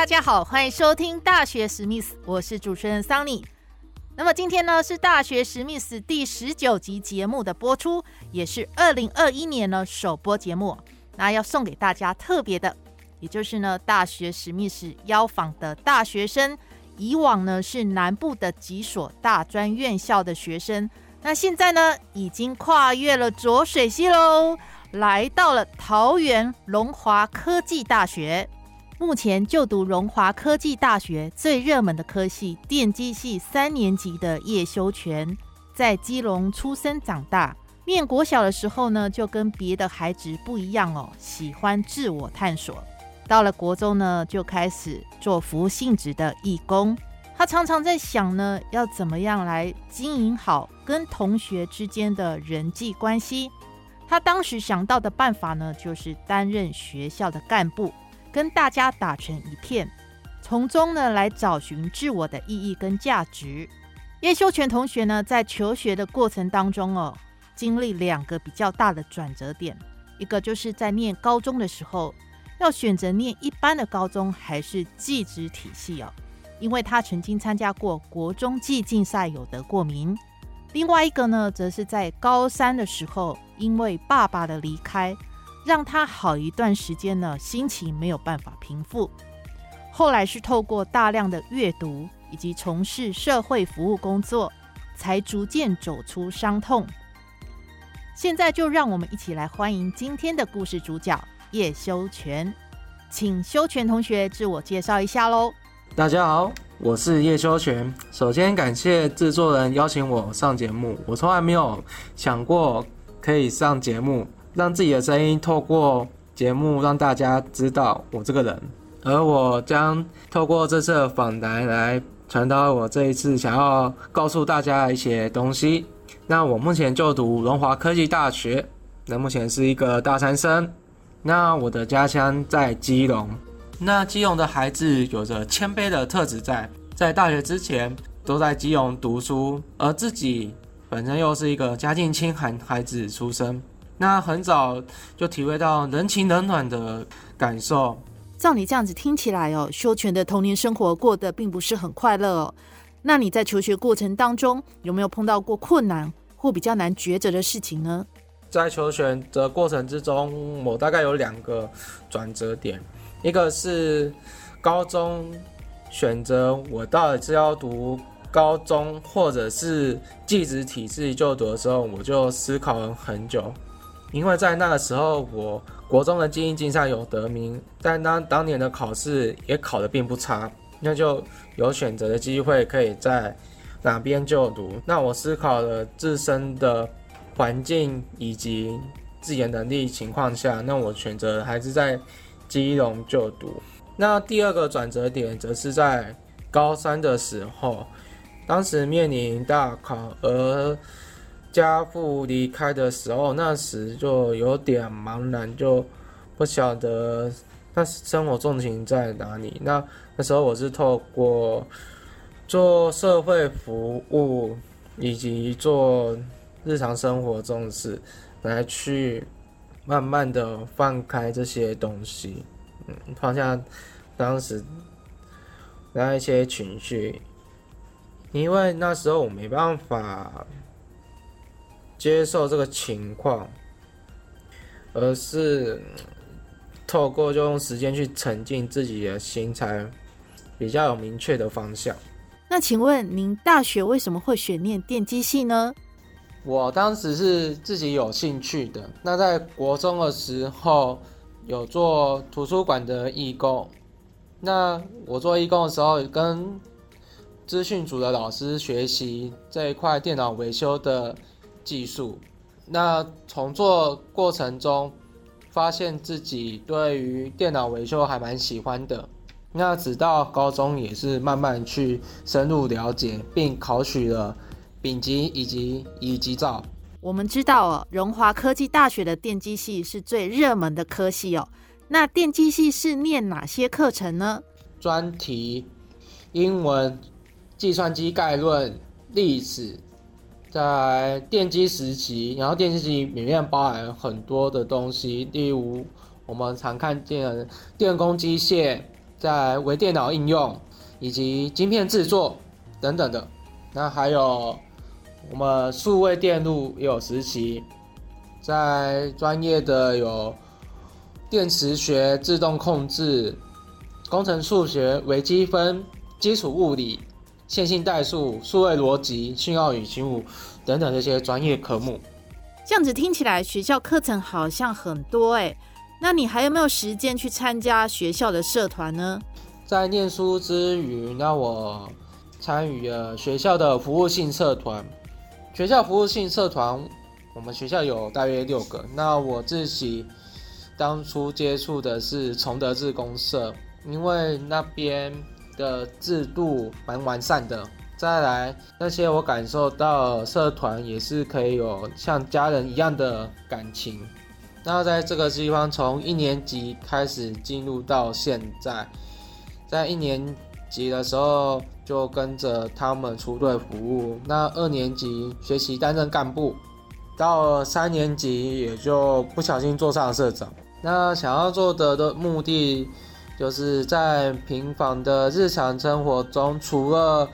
大家好，欢迎收听《大学史密斯》，我是主持人桑尼。那么今天呢是《大学史密斯》第十九集节目的播出，也是二零二一年呢首播节目。那要送给大家特别的，也就是呢《大学史密斯》邀访的大学生，以往呢是南部的几所大专院校的学生，那现在呢已经跨越了浊水溪喽，来到了桃园龙华科技大学。目前就读荣华科技大学最热门的科系电机系三年级的叶修全，在基隆出生长大。念国小的时候呢，就跟别的孩子不一样哦，喜欢自我探索。到了国中呢，就开始做服务性质的义工。他常常在想呢，要怎么样来经营好跟同学之间的人际关系。他当时想到的办法呢，就是担任学校的干部。跟大家打成一片，从中呢来找寻自我的意义跟价值。叶修全同学呢在求学的过程当中哦，经历两个比较大的转折点，一个就是在念高中的时候，要选择念一般的高中还是技职体系哦，因为他曾经参加过国中技竞赛有得过名。另外一个呢，则是在高三的时候，因为爸爸的离开。让他好一段时间呢，心情没有办法平复。后来是透过大量的阅读以及从事社会服务工作，才逐渐走出伤痛。现在就让我们一起来欢迎今天的故事主角叶修全，请修全同学自我介绍一下喽。大家好，我是叶修全。首先感谢制作人邀请我上节目，我从来没有想过可以上节目。让自己的声音透过节目让大家知道我这个人，而我将透过这次访谈来传达我这一次想要告诉大家的一些东西。那我目前就读龙华科技大学，那目前是一个大三生。那我的家乡在基隆，那基隆的孩子有着谦卑的特质，在在大学之前都在基隆读书，而自己本身又是一个家境清寒孩子出身。那很早就体会到人情冷暖的感受。照你这样子听起来哦，修全的童年生活过得并不是很快乐哦。那你在求学过程当中有没有碰到过困难或比较难抉择的事情呢？在求学的过程之中，我大概有两个转折点，一个是高中选择我到底是要读高中或者是寄职体制就读的时候，我就思考了很久。因为在那个时候，我国中的精英竞赛有得名，但当当年的考试也考得并不差，那就有选择的机会可以在哪边就读。那我思考了自身的环境以及自己的能力情况下，那我选择还是在基隆就读。那第二个转折点则是在高三的时候，当时面临大考而。家父离开的时候，那时就有点茫然，就不晓得那时生活重心在哪里。那那时候我是透过做社会服务以及做日常生活重视来去慢慢的放开这些东西，嗯，放下当时那一些情绪，因为那时候我没办法。接受这个情况，而是透过就用时间去沉浸自己的心，才比较有明确的方向。那请问您大学为什么会选念电机系呢？我当时是自己有兴趣的。那在国中的时候有做图书馆的义工。那我做义工的时候，跟资讯组的老师学习这一块电脑维修的技术。那从做过程中，发现自己对于电脑维修还蛮喜欢的。那直到高中也是慢慢去深入了解，并考取了丙级以及乙级照。我们知道哦，荣华科技大学的电机系是最热门的科系哦。那电机系是念哪些课程呢？专题、英文、计算机概论、历史，在电机时期，然后电机里面包含很多的东西，例如我们常看见的电工机械。在微电脑应用以及晶片制作等等的，那还有我们数位电路也有实习，在专业的有电磁学、自动控制、工程数学、微积分、基础物理、线性代数、数位逻辑、信号与信物等等这些专业科目。这样子听起来，学校课程好像很多哎。那你还有没有时间去参加学校的社团呢？在念书之余，那我参与了学校的服务性社团。学校服务性社团，我们学校有大约六个。那我自己当初接触的是崇德志公社，因为那边的制度蛮完善的。再来，那些我感受到社团也是可以有像家人一样的感情。那在这个地方，从一年级开始进入到现在，在一年级的时候就跟着他们出队服务。那二年级学习担任干部，到三年级也就不小心做上了社长。那想要做的的目的，就是在平凡的日常生活中，除了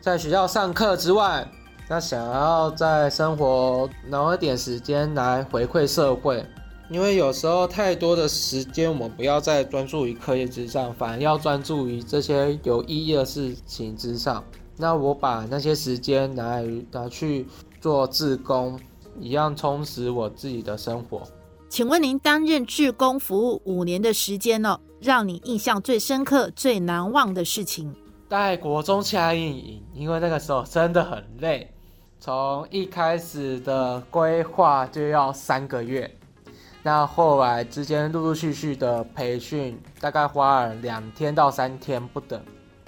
在学校上课之外，那想要在生活拿一点时间来回馈社会。因为有时候太多的时间，我们不要再专注于课业之上，反而要专注于这些有意义的事情之上。那我把那些时间拿来拿去做自工，一样充实我自己的生活。请问您担任志工服务五年的时间呢，让你印象最深刻、最难忘的事情？在国中夏令营，因为那个时候真的很累，从一开始的规划就要三个月。那后来之间陆陆续续的培训，大概花了两天到三天不等。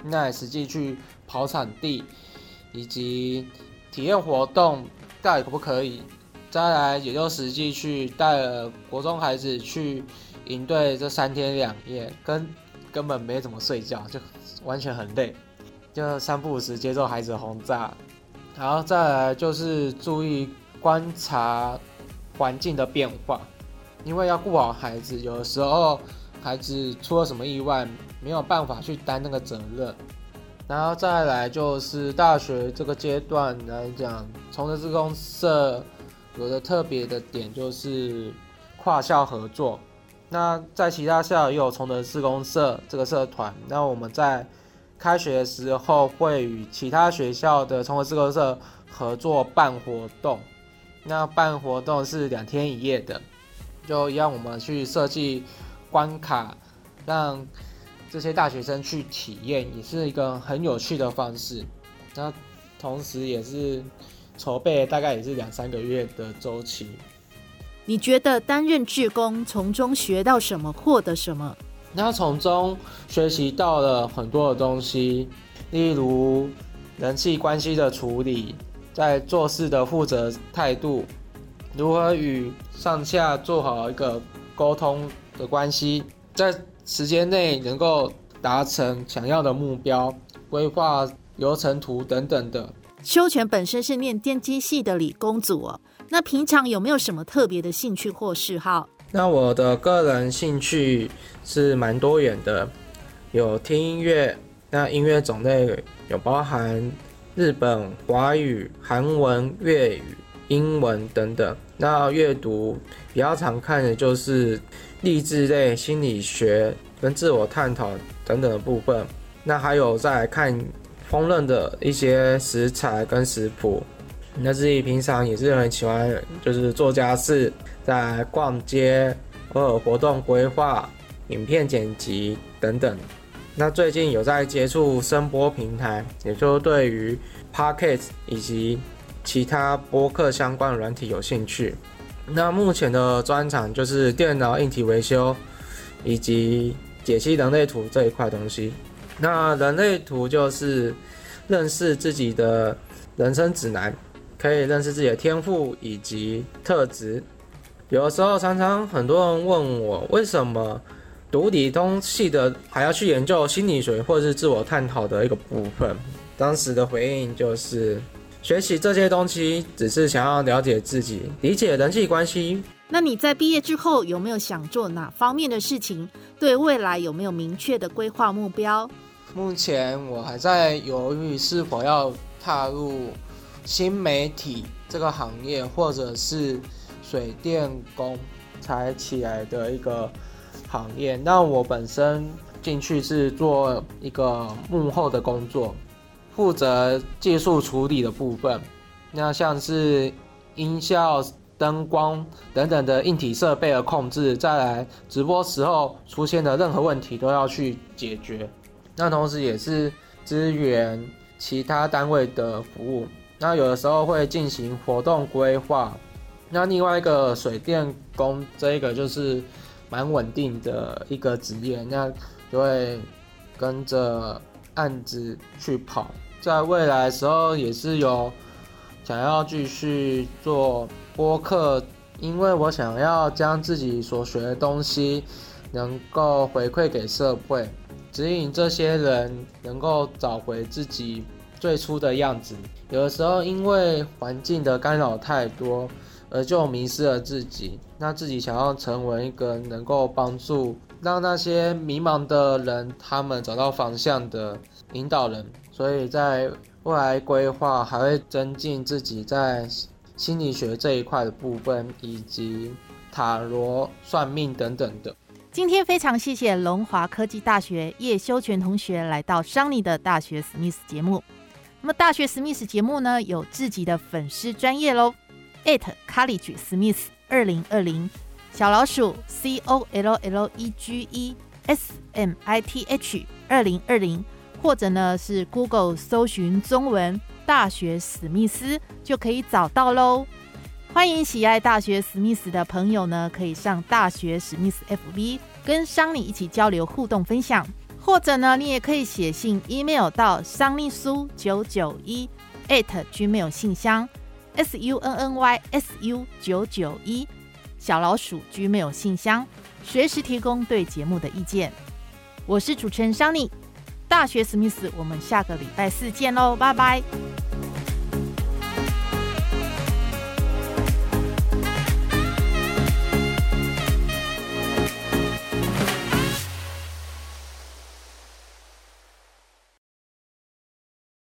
那实际去跑场地，以及体验活动，到底可不可以？再来也就实际去带了国中孩子去营队，这三天两夜，跟根本没怎么睡觉，就完全很累，就三不五时接受孩子轰炸。然后再来就是注意观察环境的变化。因为要顾好孩子，有的时候孩子出了什么意外，没有办法去担那个责任。然后再来就是大学这个阶段来讲，崇德自公社有的特别的点就是跨校合作。那在其他校也有崇德自公社这个社团。那我们在开学的时候会与其他学校的崇德自公社合作办活动。那办活动是两天一夜的。就让我们去设计关卡，让这些大学生去体验，也是一个很有趣的方式。那同时也是筹备大概也是两三个月的周期。你觉得担任志工从中学到什么，获得什么？那从中学习到了很多的东西，例如人际关系的处理，在做事的负责态度。如何与上下做好一个沟通的关系，在时间内能够达成想要的目标，规划流程图等等的。修全本身是念电机系的理工组哦，那平常有没有什么特别的兴趣或嗜好？那我的个人兴趣是蛮多元的，有听音乐，那音乐种类有包含日本、华语、韩文、粤语。英文等等，那阅读比较常看的就是励志类、心理学跟自我探讨等等的部分。那还有在看烹饪的一些食材跟食谱。那自己平常也是很喜欢，就是做家事，在逛街、偶尔活动规划、影片剪辑等等。那最近有在接触声波平台，也就对于 Pocket 以及其他播客相关的软体有兴趣。那目前的专长就是电脑硬体维修以及解析人类图这一块东西。那人类图就是认识自己的人生指南，可以认识自己的天赋以及特质。有的时候常常很多人问我，为什么读理通系的还要去研究心理学或者是自我探讨的一个部分？当时的回应就是，学习这些东西只是想要了解自己，理解人际关系。那你在毕业之后有没有想做哪方面的事情？对未来有没有明确的规划目标？目前我还在犹豫是否要踏入新媒体这个行业，或者是水电工才起来的一个行业。那我本身进去是做一个幕后的工作，负责技术处理的部分。那像是音效、灯光等等的硬体设备的控制，再来直播时候出现的任何问题都要去解决。那同时也是支援其他单位的服务，那有的时候会进行活动规划。那另外一个水电工，这一个就是蛮稳定的一个职业，那就会跟着案子去跑。在未来的时候，也是有想要继续做播客，因为我想要将自己所学的东西能够回馈给社会。指引这些人能够找回自己最初的样子。有的时候，因为环境的干扰太多，而就迷失了自己。那自己想要成为一个能够帮助让那些迷茫的人，他们找到方向的引导人。所以在未来规划，还会增进自己在心理学这一块的部分，以及塔罗、算命等等的。今天非常谢谢龙华科技大学叶修全同学来到桑尼的大学史密斯节目。那么大学史密斯节目呢，有自己的粉丝专业喽，at college Smith 二零二零小老鼠 c o l l e g e s m i t h 二零二零，或者呢是 Google 搜寻中文大学史密斯就可以找到喽。欢迎喜爱大学史密斯的朋友呢，可以上大学史密斯 FB 跟桑尼一起交流互动分享，或者呢，你也可以写信 email 到桑尼苏九九一 at gmail 信箱 s u n n y s u 九九一小老鼠 gmail 信箱，随时提供对节目的意见。我是主持人桑尼，大学史密斯，我们下个礼拜四见喽，拜拜。